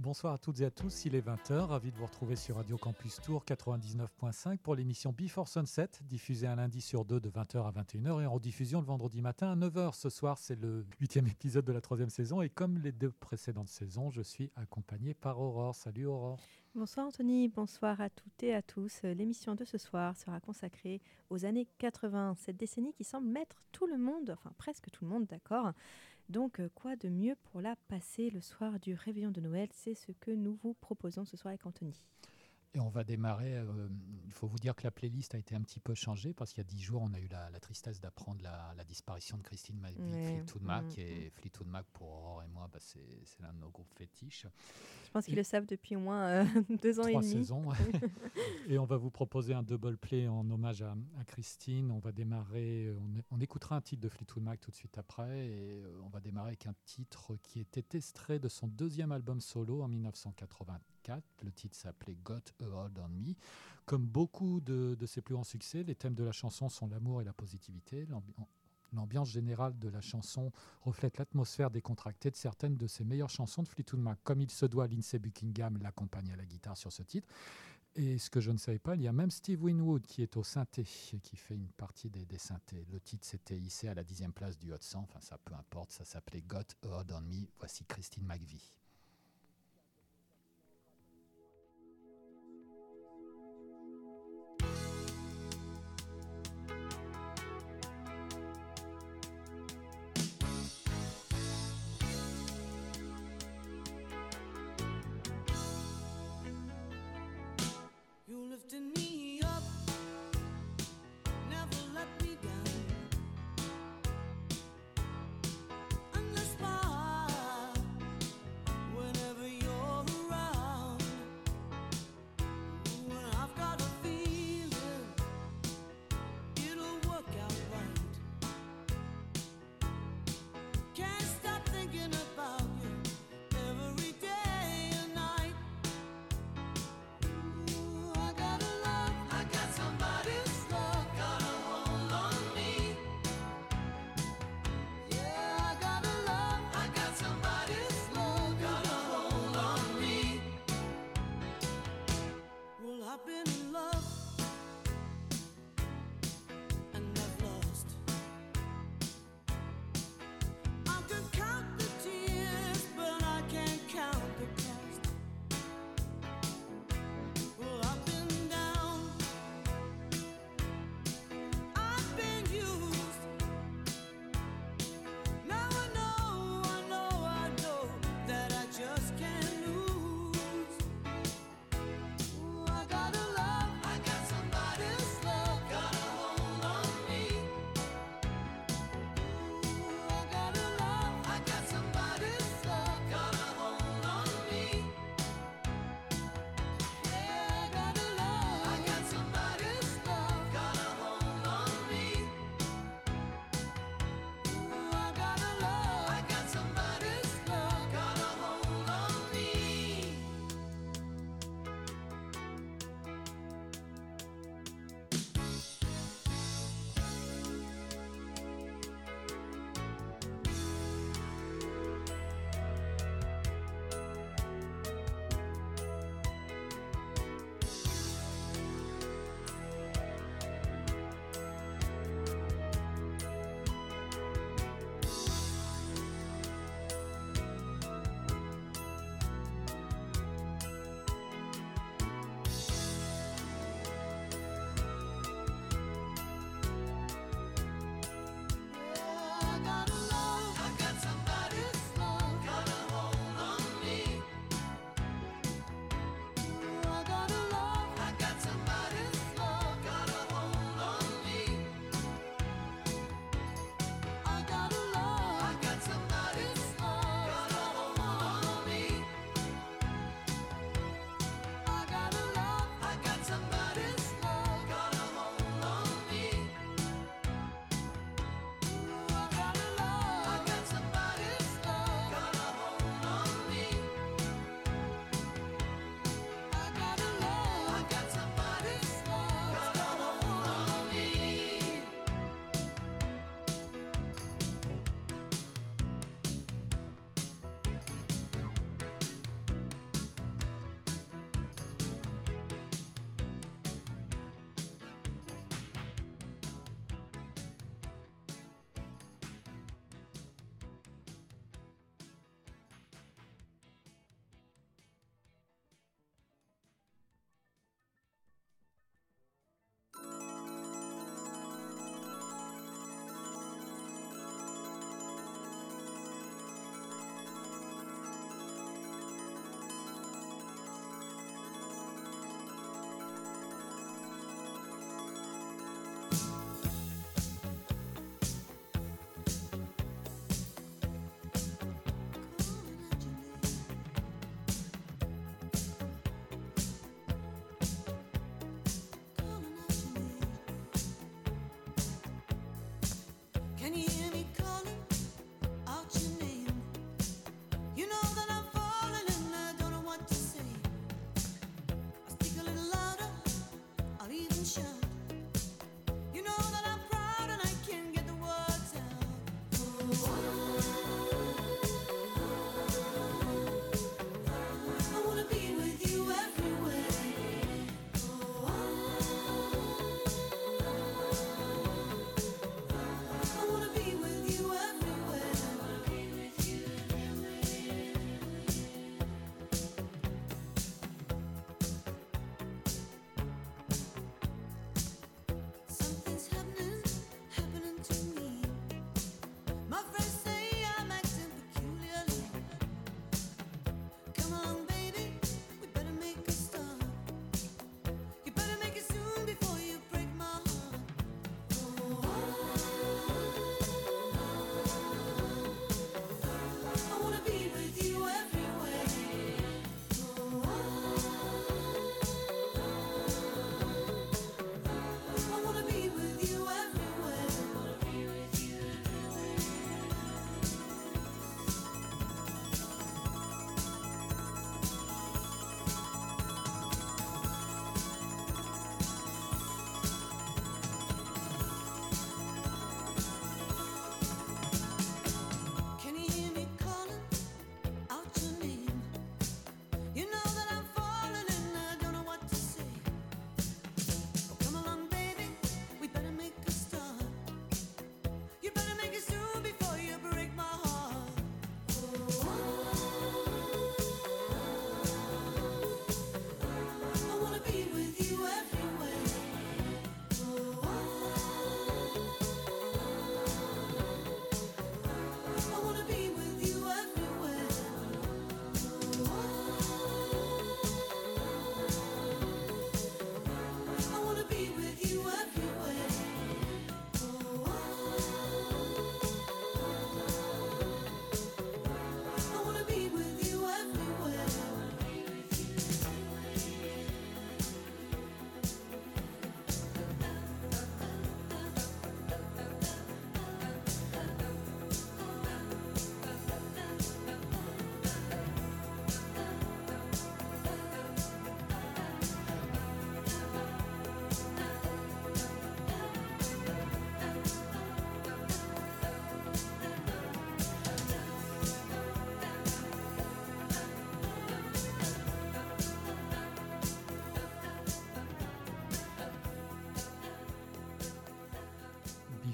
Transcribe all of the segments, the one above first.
Bonsoir à toutes et à tous, il est 20h, ravi de vous retrouver sur Radio Campus Tour 99.5 pour l'émission Before Sunset, diffusée un lundi sur deux de 20h à 21h et en rediffusion le vendredi matin à 9h. Ce soir, c'est le huitième épisode de la troisième saison et comme les deux précédentes saisons, je suis accompagné par Aurore. Salut Aurore. Bonsoir Anthony, bonsoir à toutes et à tous. L'émission de ce soir sera consacrée aux années 80, cette décennie qui semble mettre tout le monde, enfin presque tout le monde d'accord. Donc quoi de mieux pour la passer le soir du réveillon de Noël? C'est ce que nous vous proposons ce soir avec Anthony. Et on va démarrer. Euh, il faut vous dire que la playlist a été un petit peu changée parce qu'il y a dix jours, on a eu la, tristesse d'apprendre la, disparition de Christine McVie, Fleetwood Mac. Mm, et mm. Fleetwood Mac, pour Aurore et moi, bah, c'est l'un de nos groupes fétiches. Je pense qu'ils le savent depuis au moins euh, deux ans et demi. saisons. et on va vous proposer un double play en hommage à, Christine. On va démarrer. On, écoutera un titre de Fleetwood Mac tout de suite après. Et euh, on va démarrer avec un titre qui était extrait de son deuxième album solo en 1980. Le titre s'appelait Got a Hold on Me. Comme beaucoup de, ses plus grands succès, les thèmes de la chanson sont l'amour et la positivité. L'ambiance générale de la chanson reflète l'atmosphère décontractée de certaines de ses meilleures chansons de Fleetwood Mac. Comme il se doit, Lindsay Buckingham l'accompagne à la guitare sur ce titre. Et ce que je ne savais pas, il y a même Steve Winwood qui est au synthé, qui fait une partie des, synthés. Le titre s'était hissé à la dixième place du Hot 100, enfin ça peu importe, ça s'appelait Got Hold on Me. Voici Christine McVie.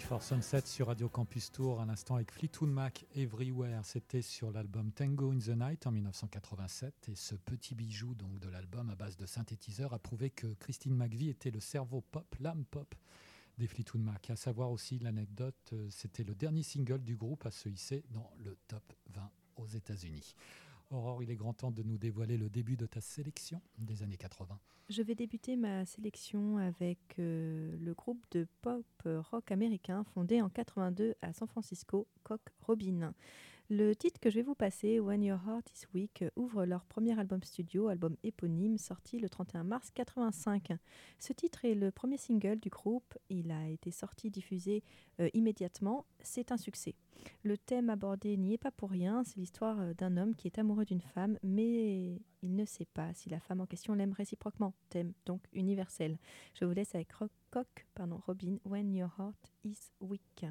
For Sunset sur Radio Campus Tour, un instant avec Fleetwood Mac Everywhere. C'était sur l'album Tango in the Night en 1987. Et ce petit bijou donc de l'album à base de synthétiseurs a prouvé que Christine McVie était le cerveau pop, l'âme pop des Fleetwood Mac. À savoir aussi l'anecdote, euh, c'était le dernier single du groupe à se hisser dans le top 20 aux États-Unis. Aurore, il est grand temps de nous dévoiler le début de ta sélection des années 80. Je vais débuter ma sélection avec euh, le groupe de pop rock américain fondé en 82 à San Francisco, Cock Robin. Le titre que je vais vous passer, When Your Heart is Weak, ouvre leur premier album studio, album éponyme, sorti le 31 mars 85. Ce titre est le premier single du groupe. Il a été sorti, diffusé euh, immédiatement. C'est un succès. Le thème abordé n'y est pas pour rien. C'est l'histoire euh, d'un homme qui est amoureux d'une femme, mais il ne sait pas si la femme en question l'aime réciproquement. Thème donc universel. Je vous laisse avec pardon, Robin, When Your Heart is Weak.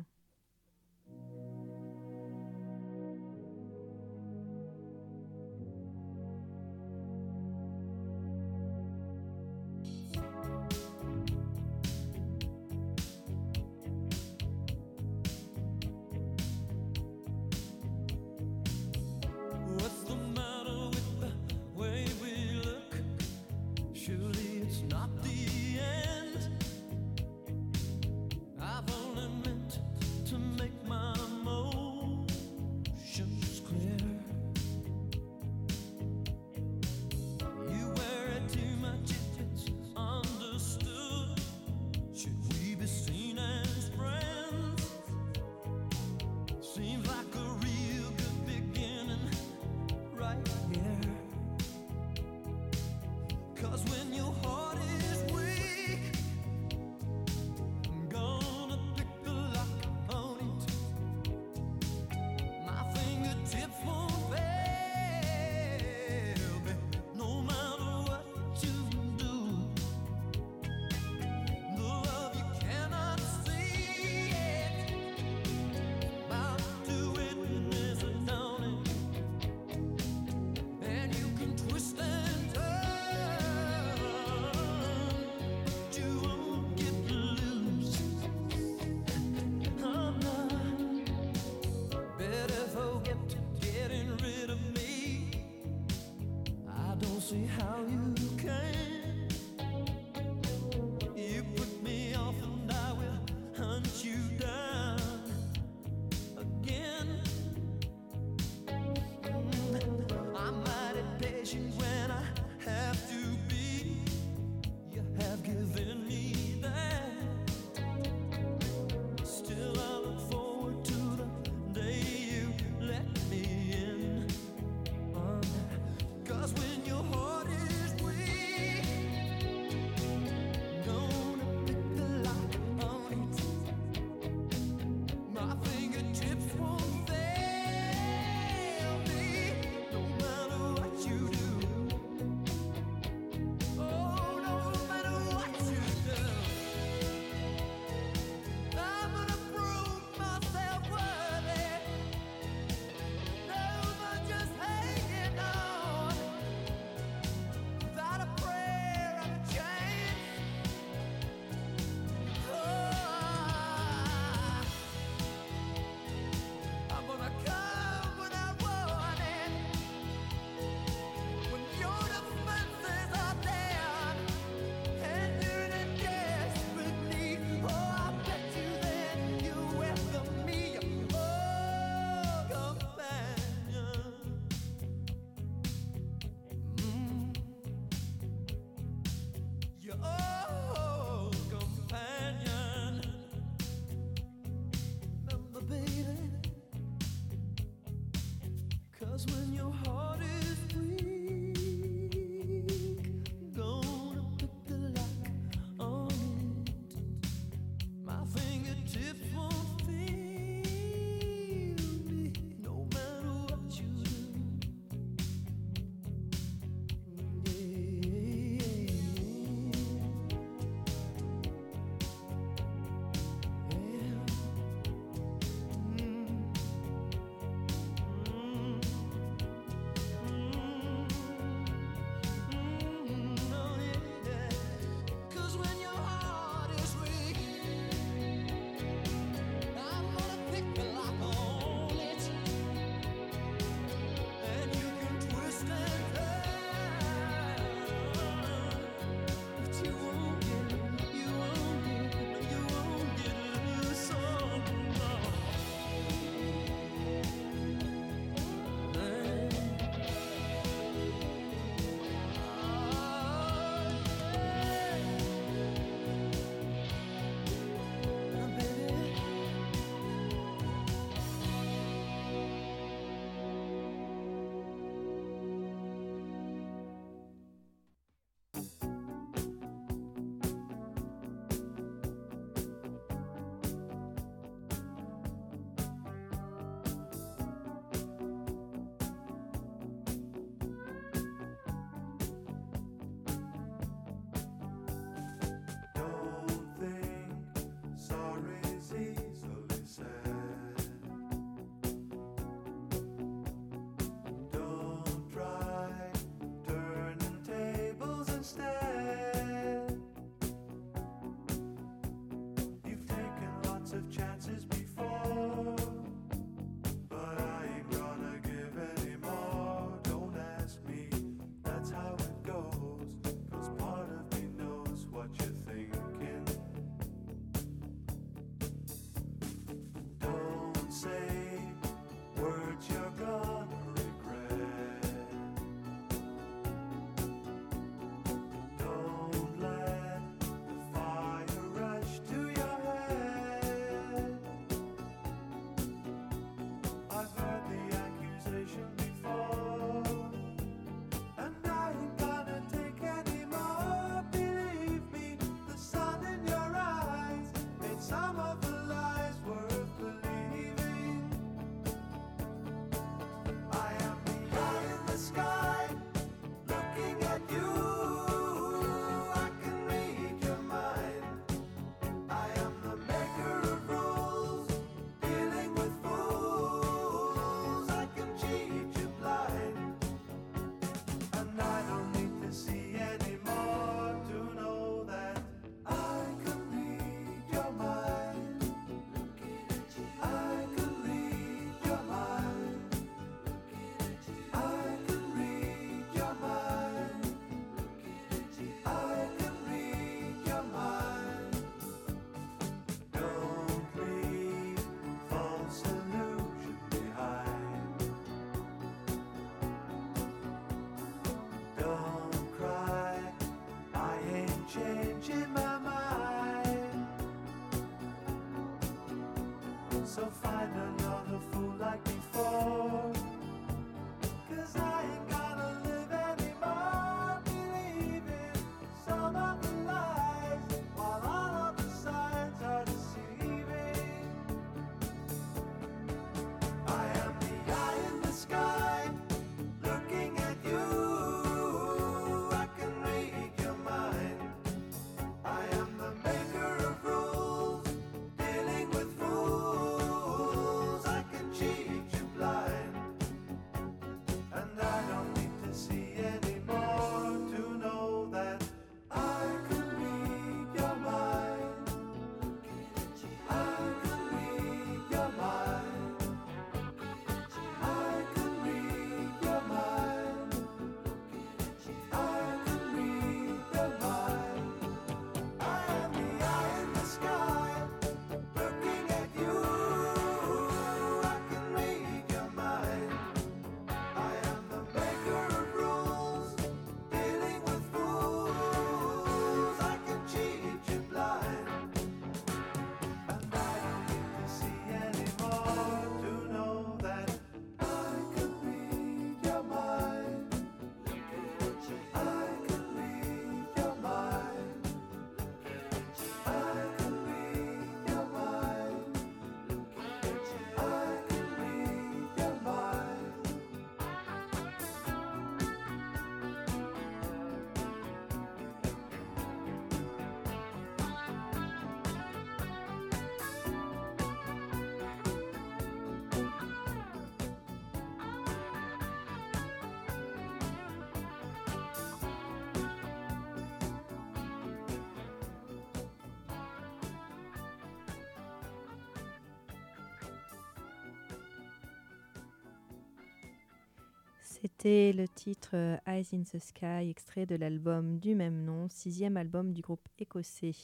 C'était le titre euh, Eyes in the Sky, extrait de l'album du même nom, sixième album du groupe écossais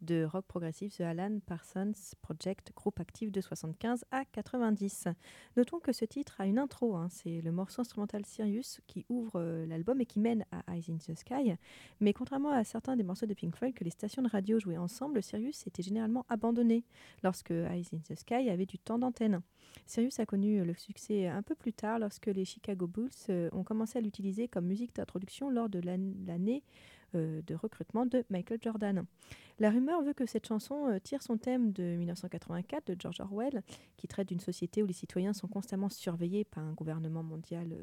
de rock progressif The Alan Parsons Project, groupe actif de 75 à 90. Notons que ce titre a une intro, hein. c'est le morceau instrumental Sirius qui ouvre euh, l'album et qui mène à Eyes in the Sky. Mais contrairement à certains des morceaux de Pink Floyd que les stations de radio jouaient ensemble, Sirius était généralement abandonné lorsque Eyes in the Sky avait du temps d'antenne. Sirius a connu le succès un peu plus tard lorsque les Chicago Bulls euh, ont commencé à l'utiliser comme musique d'introduction lors de l'année euh, de recrutement de Michael Jordan. La rumeur veut que cette chanson euh, tire son thème de 1984 de George Orwell, qui traite d'une société où les citoyens sont constamment surveillés par un gouvernement mondial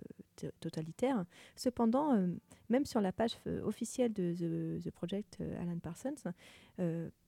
euh, totalitaire. Cependant, même sur la page officielle de The, Project Alan Parsons,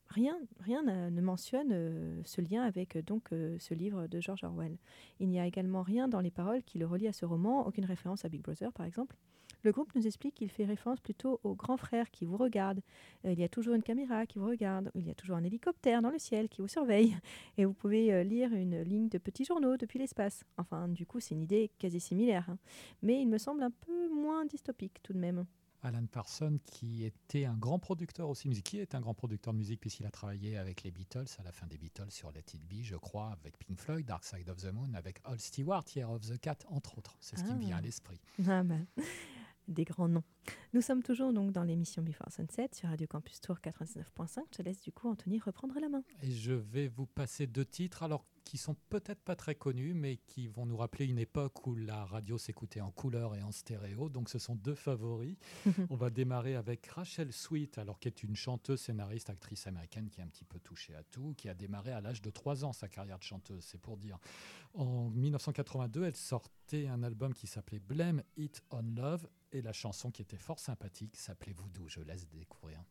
rien, rien ne mentionne ce lien avec donc ce livre de George Orwell. Il n'y a également rien dans les paroles qui le relient à ce roman, aucune référence à Big Brother par exemple. Le groupe nous explique qu'il fait référence plutôt au grand frère qui vous regarde. Euh, il y a toujours une caméra qui vous regarde. Il y a toujours un hélicoptère dans le ciel qui vous surveille. Et vous pouvez euh, lire une ligne de petits journaux depuis l'espace. Enfin, du coup, c'est une idée quasi similaire. Hein. Mais il me semble un peu moins dystopique tout de même. Alan Parsons, qui était un grand producteur aussi musique, qui est un grand producteur de musique puisqu'il a travaillé avec les Beatles à la fin des Beatles sur Let It Be, je crois, avec Pink Floyd, Dark Side of the Moon, avec Al Stewart, Year of the Cat, entre autres. C'est ce qui me vient à ah. l'esprit. Ah ben des grands noms. Nous sommes toujours donc dans l'émission Before Sunset sur Radio Campus Tour 99.5. Je laisse du coup Anthony reprendre la main. Et je vais vous passer deux titres, alors qui sont peut-être pas très connus, mais qui vont nous rappeler une époque où la radio s'écoutait en couleur et en stéréo. Donc ce sont deux favoris. On va démarrer avec Rachel Sweet, alors qui est une chanteuse, scénariste, actrice américaine qui est un petit peu touchée à tout, qui a démarré à l'âge de 3 ans sa carrière de chanteuse, c'est pour dire. En 1982, elle sortait un album qui s'appelait Blame It on Love et la chanson qui était fort sympathique s'appelait Voodoo. Je laisse découvrir.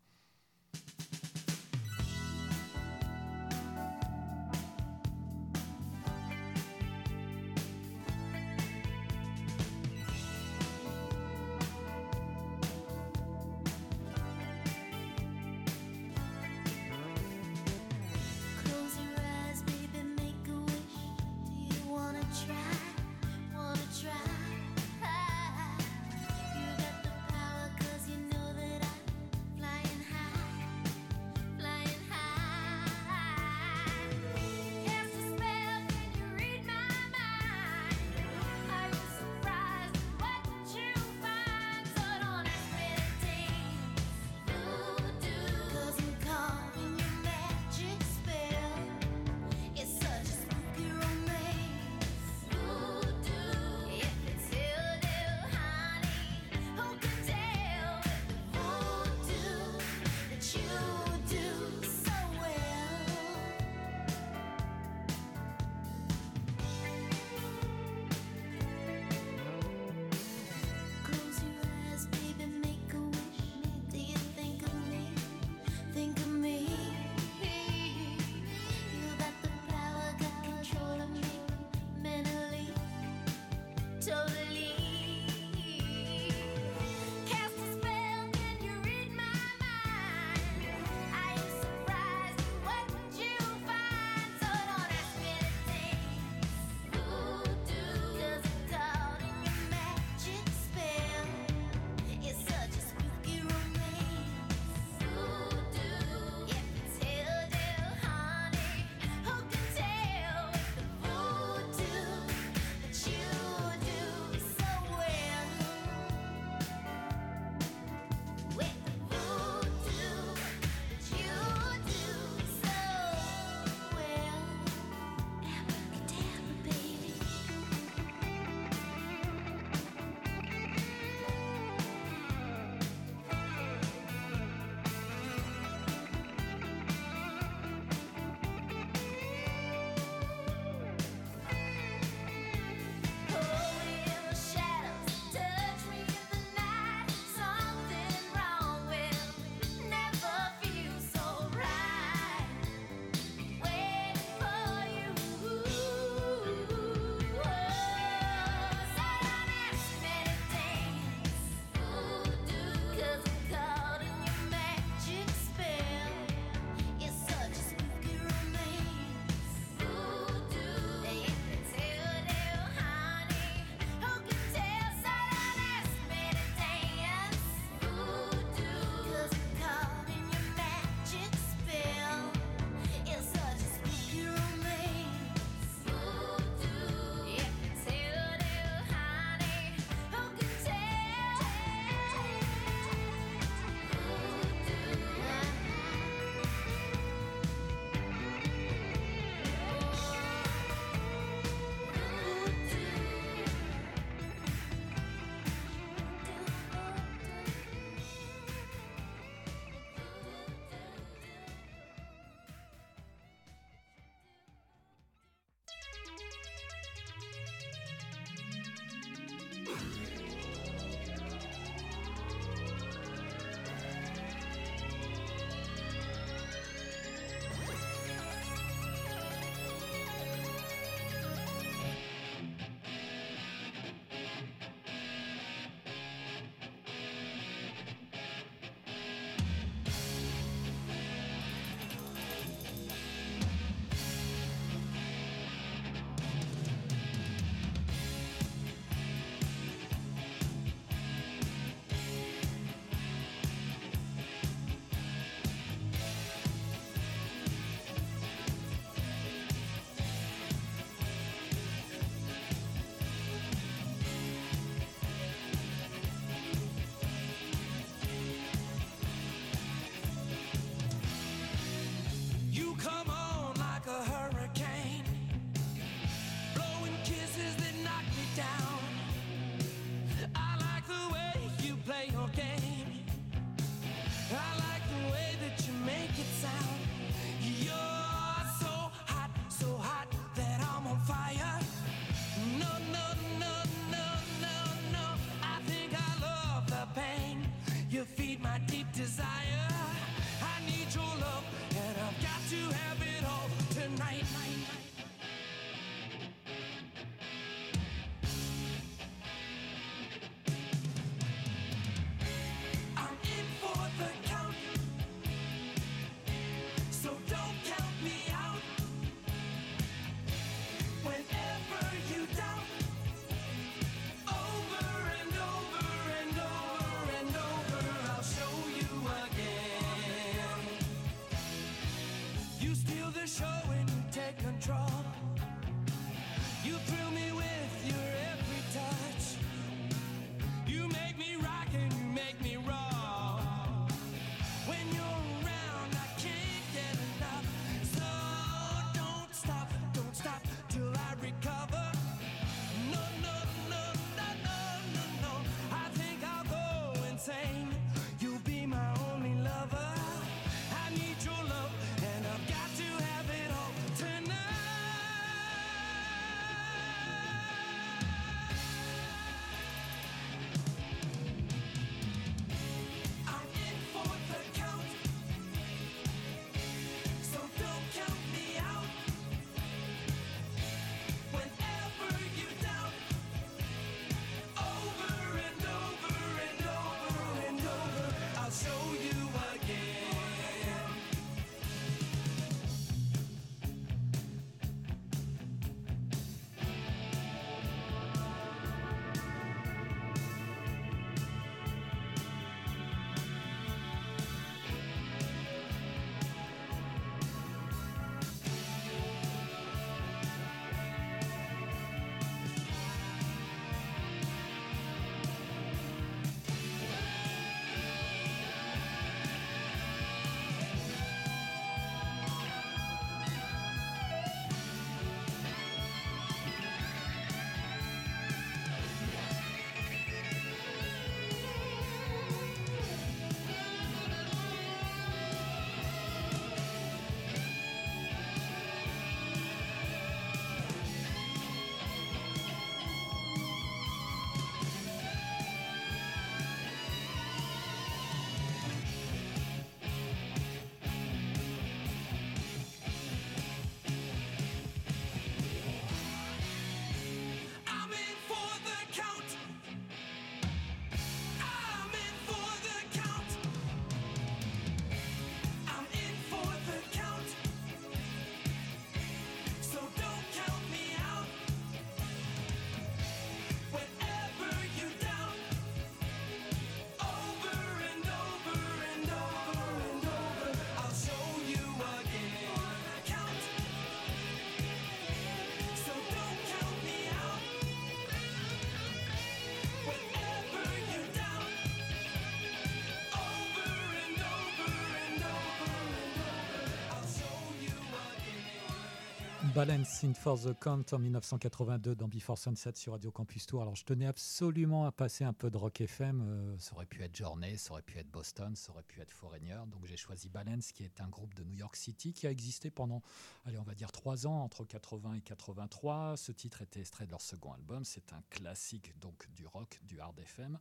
Balancing for the Count en 1982 dans Before Sunset sur Radio Campus Tour. Alors je tenais absolument à passer un peu de rock FM. Euh, ça aurait pu être Journey, ça aurait pu être Boston, ça aurait pu être Foreigner. Donc j'ai choisi Balance qui est un groupe de New York City qui a existé pendant, allez on va dire trois ans, entre 80 et 83. Ce titre était extrait de leur second album. C'est un classique donc du rock, du hard FM.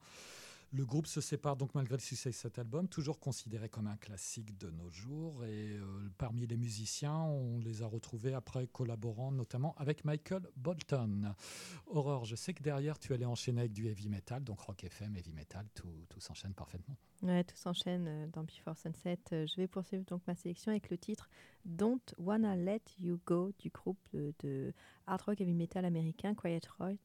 Le groupe se sépare donc malgré le succès de cet album, toujours considéré comme un classique de nos jours. Et euh, parmi les musiciens, on les a retrouvés après collaborant notamment avec Michael Bolton. Aurore, je sais que derrière tu allais enchaîner avec du heavy metal, donc rock FM, heavy metal, tout, s'enchaîne parfaitement. Ouais, tout s'enchaîne euh, dans Before Sunset. Euh, je vais poursuivre donc ma sélection avec le titre Don't Wanna Let You Go du groupe de, hard rock heavy metal américain Quiet Riot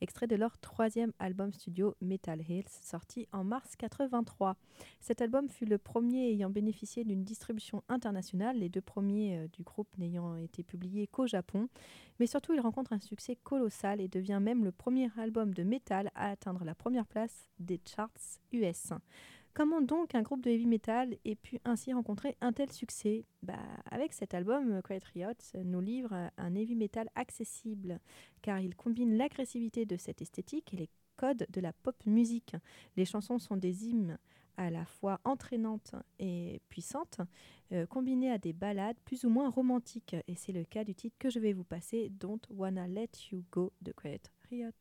extrait de leur troisième album studio Metal Hills, sorti en mars 83. Cet album fut le premier ayant bénéficié d'une distribution internationale, les deux premiers euh, du groupe n'ayant été publiés qu'au Japon. Mais surtout, il rencontre un succès colossal et devient même le premier album de metal à atteindre la première place des charts US. Comment donc un groupe de heavy metal ait pu ainsi rencontrer un tel succès? Bah, Avec cet album, Quiet Riot nous livre un heavy metal accessible, car il combine l'agressivité de cette esthétique et les codes de la pop musique. Les chansons sont des hymnes à la fois entraînantes et puissantes, euh, combinées à des ballades plus ou moins romantiques. Et c'est le cas du titre que je vais vous passer, Don't Wanna Let You Go de Quiet Riot.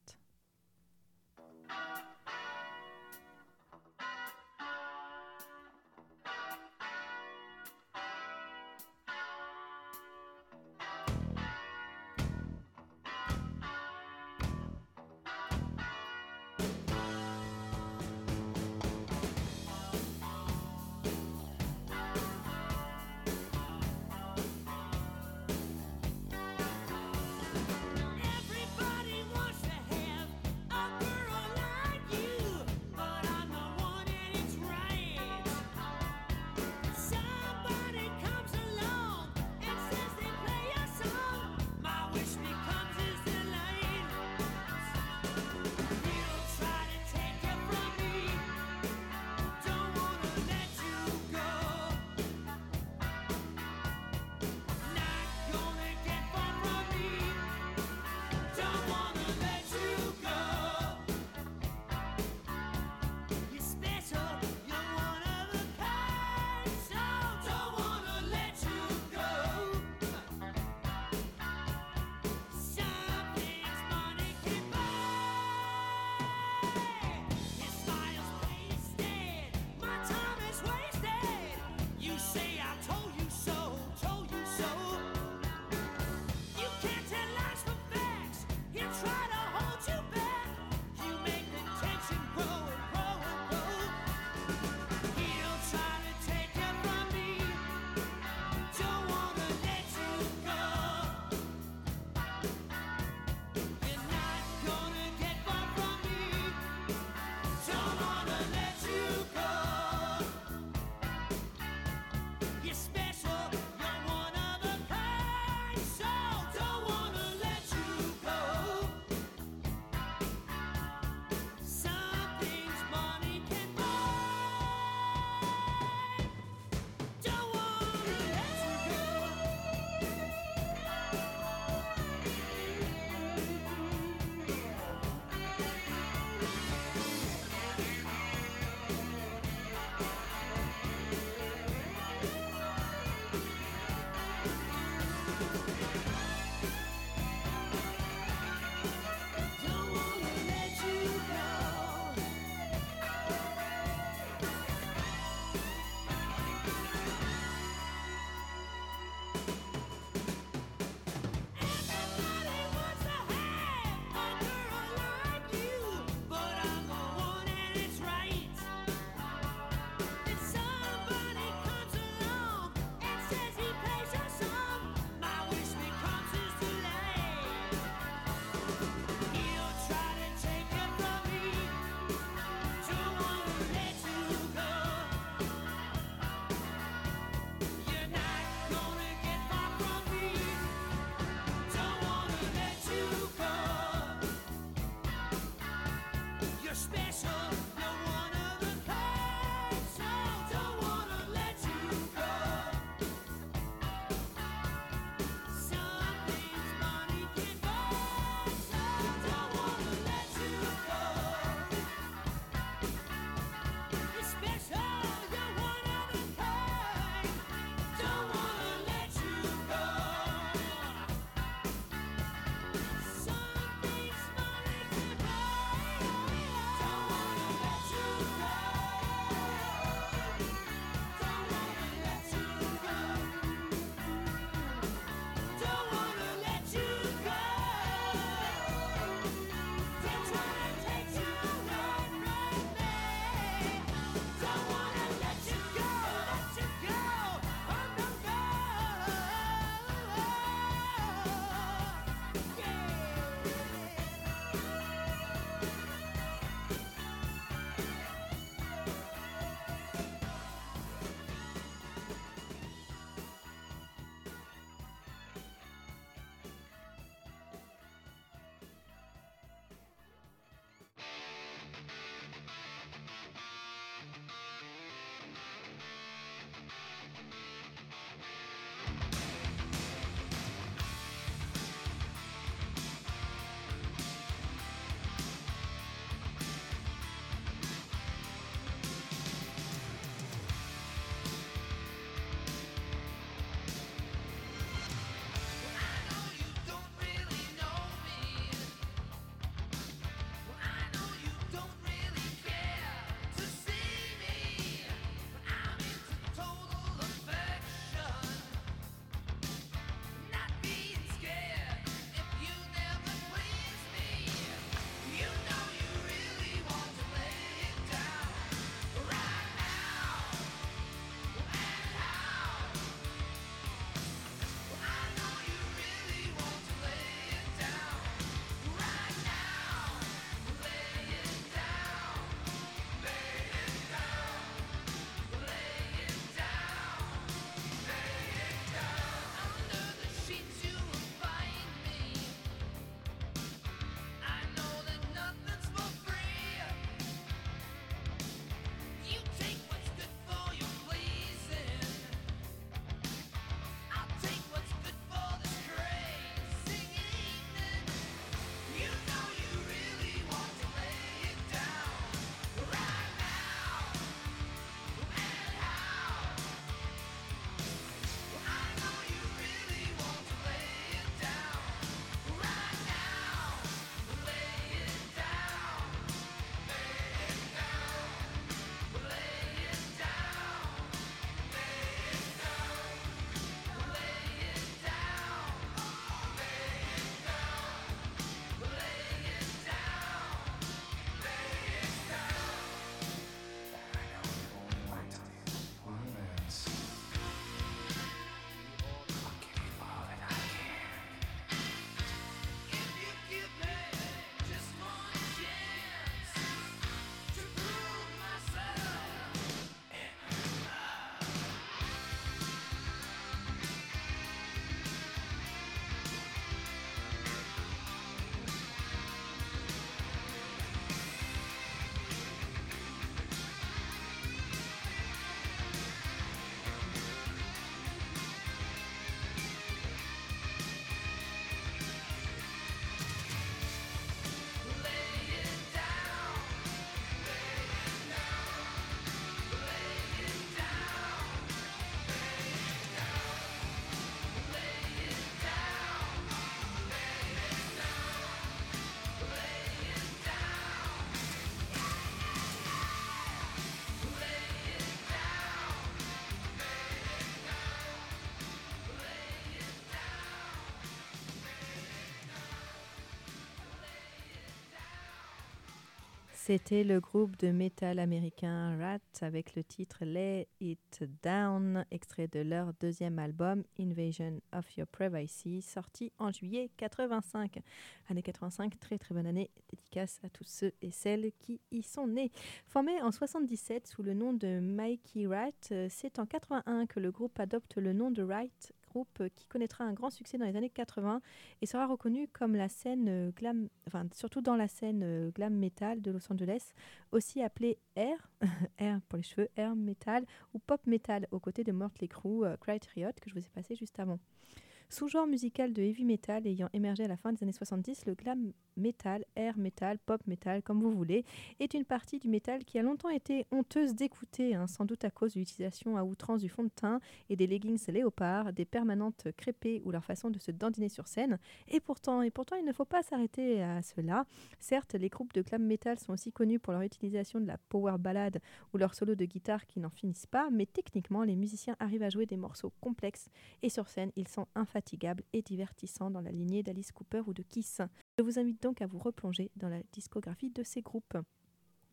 C'était le groupe de métal américain Rat avec le titre Lay It Down, extrait de leur deuxième album Invasion of Your Privacy, sorti en juillet 85. Année 85, très très bonne année, dédicace à tous ceux et celles qui y sont nés. Formé en 77 sous le nom de Mikey Wright, euh, c'est en 81 que le groupe adopte le nom de Wright qui connaîtra un grand succès dans les années 80 et sera reconnu comme la scène euh, glam, enfin surtout dans la scène euh, glam metal de Los Angeles, aussi appelée air, air pour les cheveux, air metal ou pop metal aux côtés de Mortley Crue, euh, Criterion que je vous ai passé juste avant. Sous-genre musical de heavy metal ayant émergé à la fin des années 70, le glam metal, air metal, pop metal, comme vous voulez, est une partie du metal qui a longtemps été honteuse d'écouter, hein, sans doute à cause de l'utilisation à outrance du fond de teint et des leggings léopards, des permanentes crépées ou leur façon de se dandiner sur scène. Et pourtant, et pourtant, il ne faut pas s'arrêter à cela. Certes, les groupes de glam metal sont aussi connus pour leur utilisation de la power ballade ou leur solo de guitare qui n'en finissent pas, mais techniquement, les musiciens arrivent à jouer des morceaux complexes et sur scène, ils sont infatigable et divertissant dans la lignée d'Alice Cooper ou de Kiss. Je vous invite donc à vous replonger dans la discographie de ces groupes.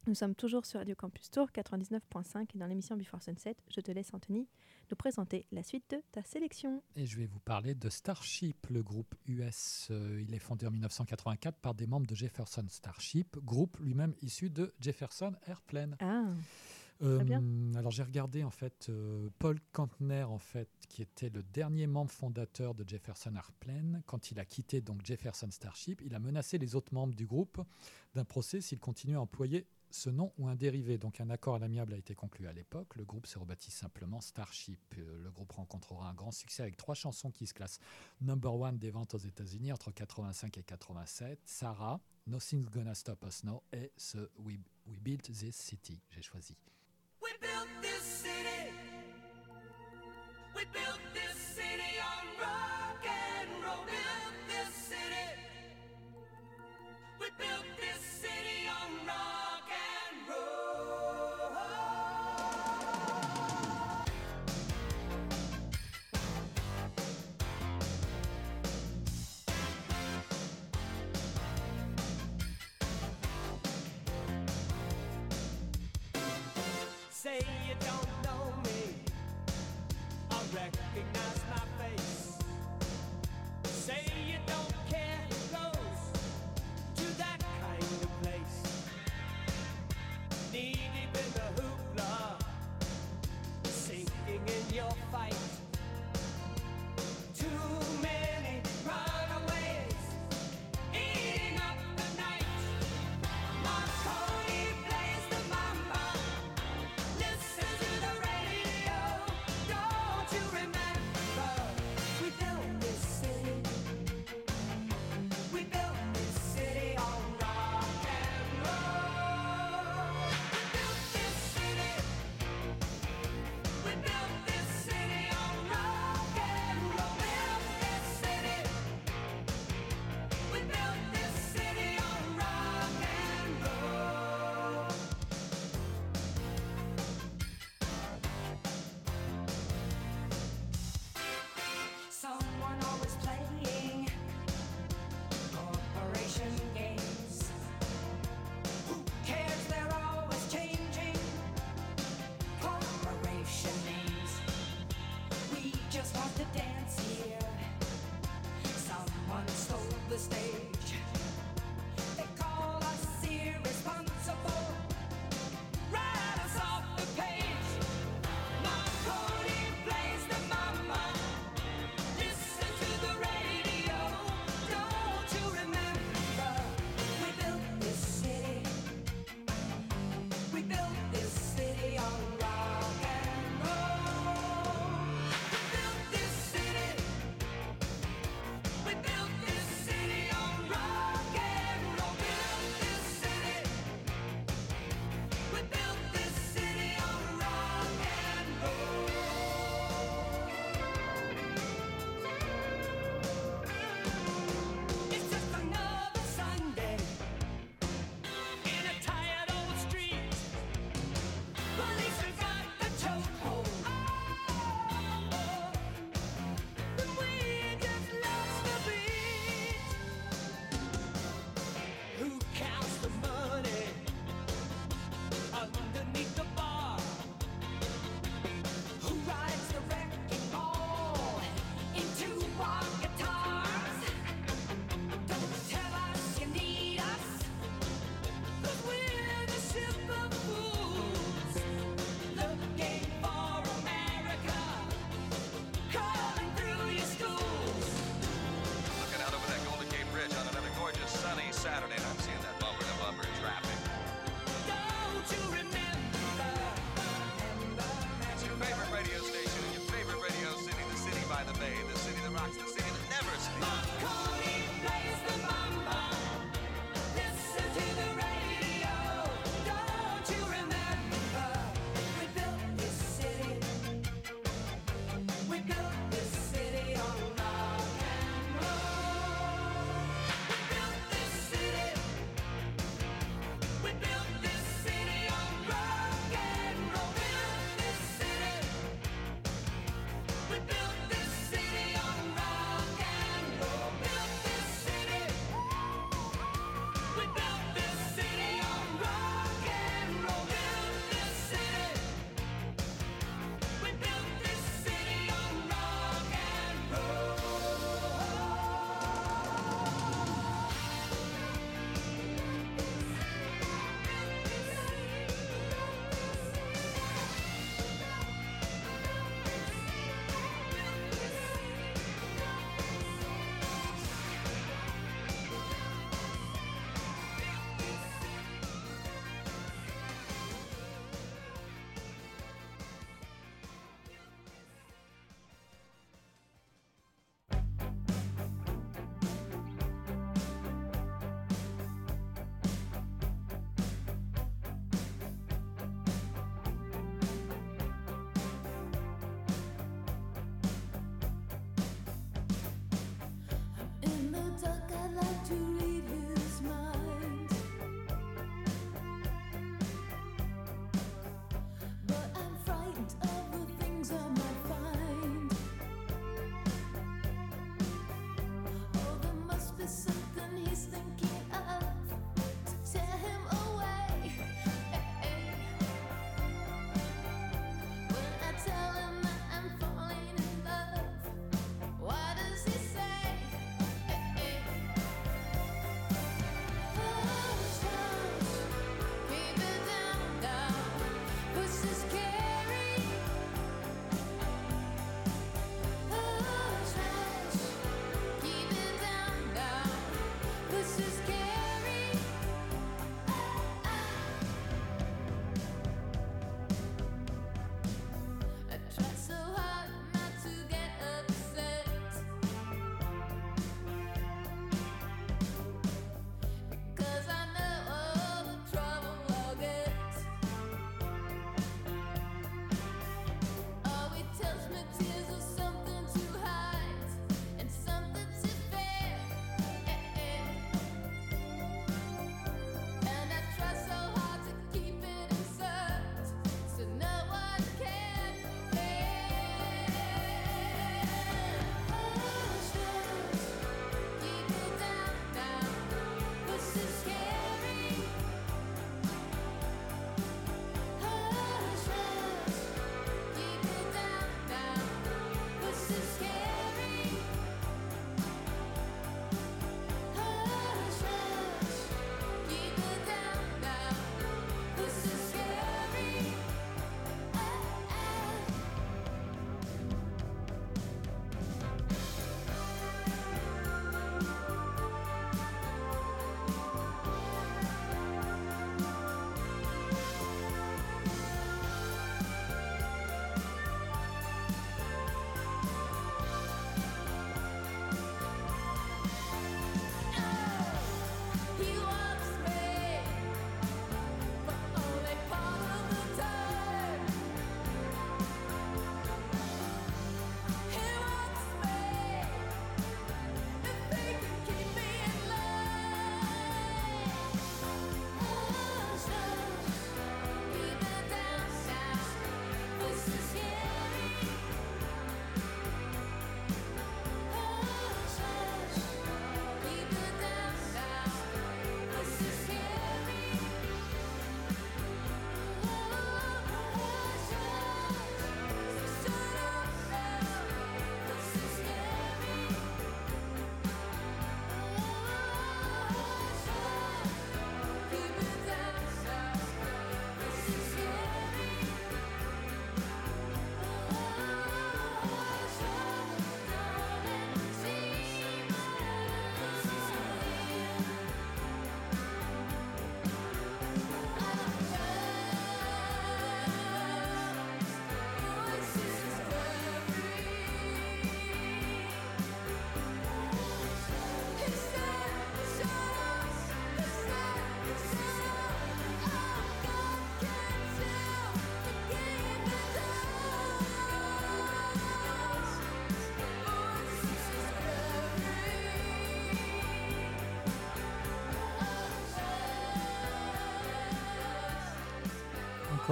Nous sommes toujours sur Radio Campus Tour 99.5 et dans l'émission Before Sunset, je te laisse Anthony nous présenter la suite de ta sélection. Et je vais vous parler de Starship, le groupe US. Euh, il est fondé en 1984 par des membres de Jefferson Starship, groupe lui-même issu de Jefferson Airplane. Ah. Euh, alors j'ai regardé en fait euh, Paul Kantner en fait qui était le dernier membre fondateur de Jefferson Airplane quand il a quitté donc Jefferson Starship, il a menacé les autres membres du groupe d'un procès s'il continuait à employer ce nom ou un dérivé. Donc un accord à l'amiable a été conclu à l'époque. Le groupe se rebaptise simplement Starship. Euh, le groupe rencontrera un grand succès avec trois chansons qui se classent number one des ventes aux États-Unis entre 85 et 87. Sarah, Nothing's Gonna Stop Us Now et We, We Built This City. J'ai choisi.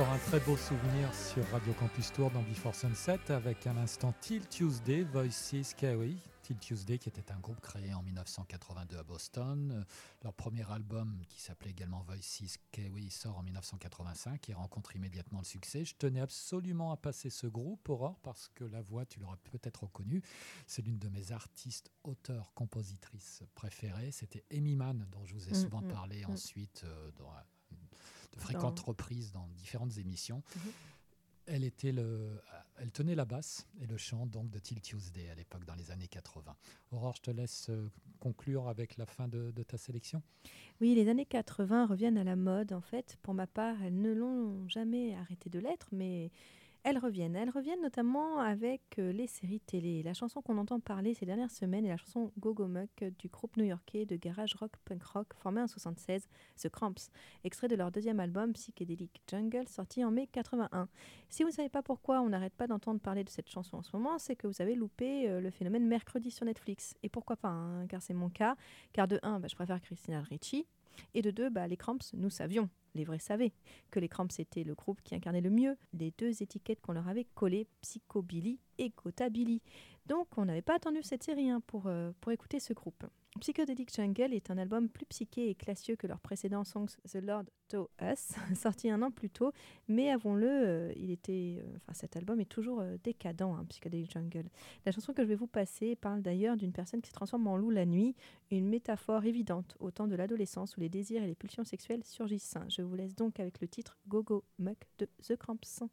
Encore un très beau souvenir sur Radio Campus Tour dans Before Sunset avec à l'instant Till Tuesday, Voices Carry. Till Tuesday qui était un groupe créé en 1982 à Boston. Leur premier album qui s'appelait également Voices Carry sort en 1985 et rencontre immédiatement le succès. Je tenais absolument à passer ce groupe, Aurore, parce que la voix, tu l'auras peut-être reconnue, c'est l'une de mes artistes, auteurs, compositrices préférées. C'était Amy Mann dont je vous ai Mm, souvent mm, parlé mm. ensuite euh, dans de fréquentes reprises dans différentes émissions. Mhm. Elle, était le, elle tenait la basse et le chant donc de Till Tuesday à l'époque dans les années 80. Aurore, je te laisse euh, conclure avec la fin de, de ta sélection. Oui, les années 80 reviennent à la mode. En fait, pour ma part, elles ne l'ont jamais arrêté de l'être, mais elles reviennent. Elles reviennent notamment avec euh, les séries télé. La chanson qu'on entend parler ces dernières semaines est la chanson Go Go Muck du groupe new-yorkais de garage rock punk rock formé en 76, The Cramps, extrait de leur deuxième album Psychedelic Jungle sorti en mai 81. Si vous ne savez pas pourquoi on n'arrête pas d'entendre parler de cette chanson en ce moment, c'est que vous avez loupé euh, le phénomène mercredi sur Netflix. Et pourquoi pas, hein, car c'est mon cas. Car de 1, je préfère Christina Ricci. Et de deux, bah, les Cramps, nous savions, les vrais savaient, que les Cramps étaient le groupe qui incarnait le mieux les deux étiquettes qu'on leur avait collées, Psychobilly et Gotabilly. Donc on n'avait pas attendu cette série hein, pour, euh, pour écouter ce groupe. Psychedelic Jungle est un album plus psyché et classieux que leur précédent Songs The Lord To Us, sorti un an plus tôt, mais avouons-le, euh, il était, euh, enfin cet album est toujours décadent, hein, Psychedelic Jungle. La chanson que je vais vous passer parle d'ailleurs d'une personne qui se transforme en loup la nuit, une métaphore évidente au temps de l'adolescence où les désirs et les pulsions sexuelles surgissent. Je vous laisse donc avec le titre Go Go Muck de The Cramps.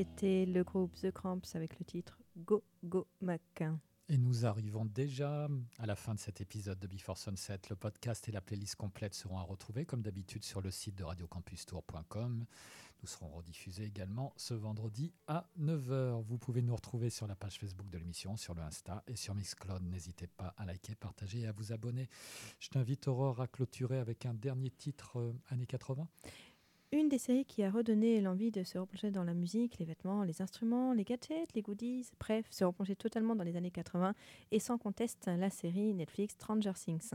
C'était le groupe The Cramps avec le titre Go Go Muck. Et nous arrivons déjà à la fin de cet épisode de Before Sunset. Le podcast et la playlist complète seront à retrouver comme d'habitude sur le site de radiocampustour.com. Nous serons rediffusés également ce vendredi à 9h. Vous pouvez nous retrouver sur la page Facebook de l'émission, sur le Insta et sur Mixcloud. N'hésitez pas à liker, partager et à vous abonner. Je t'invite Aurore à clôturer avec un dernier titre euh, années 80. Une des séries qui a redonné l'envie de se replonger dans la musique, les vêtements, les instruments, les gadgets, les goodies, bref, se replonger totalement dans les années 80 et sans conteste la série Netflix Stranger Things.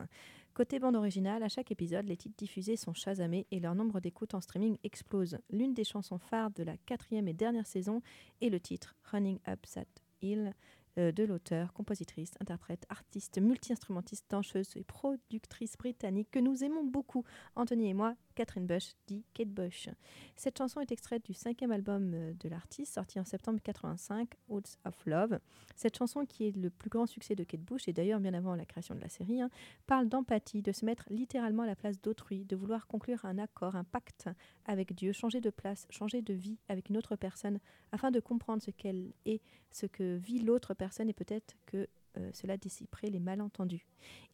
Côté bande originale, à chaque épisode, les titres diffusés sont chasamés et leur nombre d'écoutes en streaming explose. L'une des chansons phares de la quatrième et dernière saison est le titre Running Up That Hill de l'auteur, compositrice, interprète, artiste, multi-instrumentiste, danseuse et productrice britannique que nous aimons beaucoup, Anthony et moi, Catherine Bush, dit Kate Bush. Cette chanson est extraite du cinquième album euh, de l'artiste, sorti en septembre 85, Woods of Love. Cette chanson, qui est le plus grand succès de Kate Bush, et d'ailleurs bien avant la création de la série, hein, parle d'empathie, de se mettre littéralement à la place d'autrui, de vouloir conclure un accord, un pacte avec Dieu, changer de place, changer de vie avec une autre personne, afin de comprendre ce qu'elle est, ce que vit l'autre personne, et peut-être que euh, cela dissiperait les malentendus.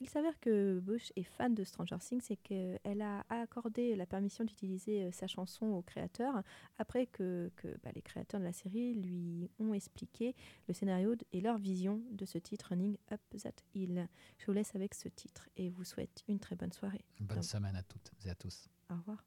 Il s'avère que Bush est fan de Stranger Things et qu'elle a accordé la permission d'utiliser euh, sa chanson au créateur après que, que, bah, les créateurs de la série lui ont expliqué le scénario et leur vision de ce titre Running Up That Hill. Je vous laisse avec ce titre et vous souhaite une très bonne soirée. Bonne Donc- semaine à toutes et à tous. Au revoir.